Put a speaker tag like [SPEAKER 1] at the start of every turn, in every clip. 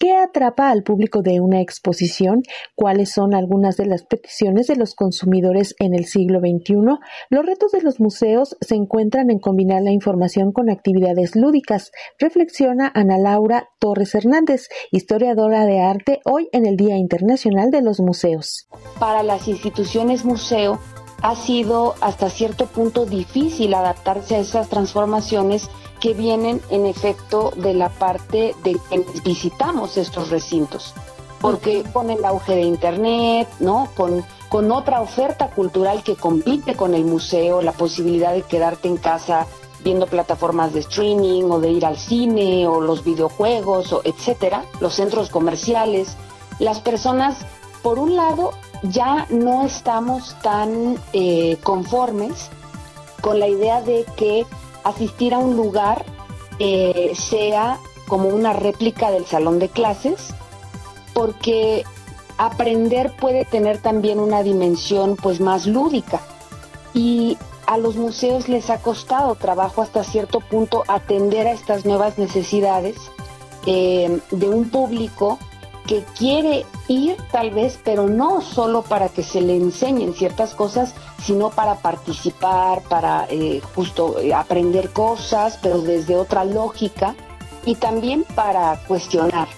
[SPEAKER 1] ¿Qué atrapa al público de una exposición? ¿Cuáles son algunas de las peticiones de los consumidores en el siglo XXI? Los retos de los museos se encuentran en combinar la información con actividades lúdicas, reflexiona Ana Laura Torres Hernández, historiadora de arte, hoy en el Día Internacional de los Museos.
[SPEAKER 2] Para las instituciones museo ha sido hasta cierto punto difícil adaptarse a esas transformaciones que vienen en efecto de la parte de que visitamos estos recintos. Porque con el auge de Internet, ¿no? Con, con otra oferta cultural que compite con el museo, la posibilidad de quedarte en casa viendo plataformas de streaming o de ir al cine o los videojuegos o etcétera, los centros comerciales, las personas, por un lado, ya no estamos tan eh, conformes con la idea de que asistir a un lugar eh, sea como una réplica del salón de clases, porque aprender puede tener también una dimensión pues más lúdica. Y a los museos les ha costado trabajo hasta cierto punto atender a estas nuevas necesidades eh, de un público que quiere ir tal vez, pero no solo para que se le enseñen ciertas cosas, sino para participar, para eh, justo eh, aprender cosas, pero desde otra lógica, y también para cuestionar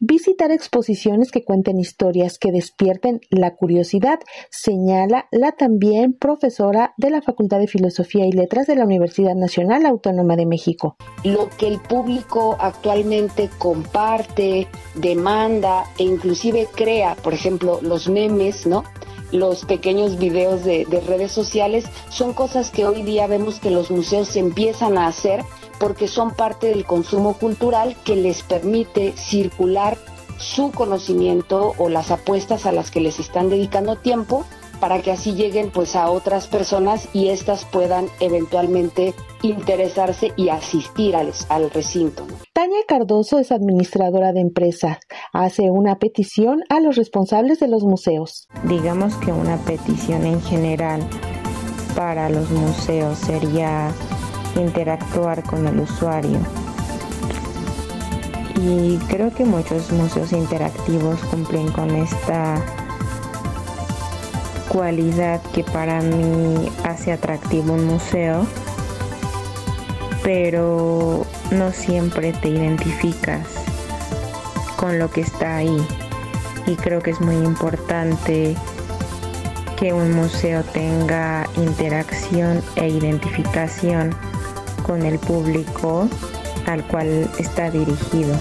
[SPEAKER 1] visitar exposiciones que cuenten historias que despierten la curiosidad, señala la también profesora de la Facultad de Filosofía y Letras de la Universidad Nacional Autónoma de México.
[SPEAKER 2] Lo que el público actualmente comparte, demanda e inclusive crea, por ejemplo, los memes, ¿no? los pequeños videos de, de, redes sociales son cosas que hoy día vemos que los museos empiezan a hacer porque son parte del consumo cultural que les permite circular su conocimiento o las apuestas a las que les están dedicando tiempo para que así lleguen pues a otras personas y éstas puedan eventualmente interesarse y asistir al, al recinto.
[SPEAKER 1] Tania Cardoso es administradora de empresa. Hace una petición a los responsables de los museos.
[SPEAKER 3] Digamos que una petición en general para los museos sería interactuar con el usuario. Y creo que muchos museos interactivos cumplen con esta cualidad que para mí hace atractivo un museo, pero no siempre te identificas con lo que está ahí. Y creo que es muy importante que un museo tenga interacción e identificación con el público al cual está dirigido.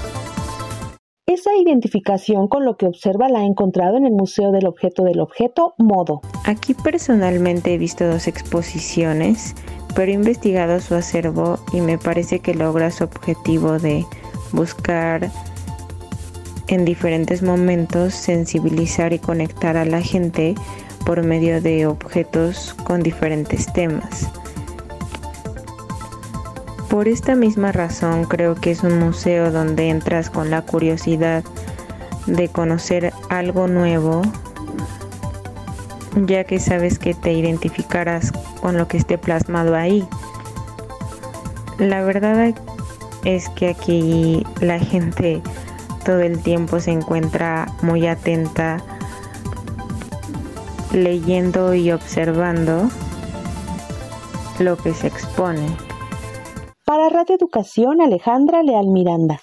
[SPEAKER 1] Esa identificación con lo que observa la ha encontrado en el Museo del Objeto del Objeto Modo.
[SPEAKER 3] Aquí personalmente he visto dos exposiciones, pero he investigado su acervo y me parece que logra su objetivo de buscar en diferentes momentos sensibilizar y conectar a la gente por medio de objetos con diferentes temas. Por esta misma razón creo que es un museo donde entras con la curiosidad de conocer algo nuevo, ya que sabes que te identificarás con lo que esté plasmado ahí. La verdad es que aquí la gente todo el tiempo se encuentra muy atenta, leyendo y observando lo que se expone.
[SPEAKER 1] Para Radio Educación, Alejandra Leal Miranda.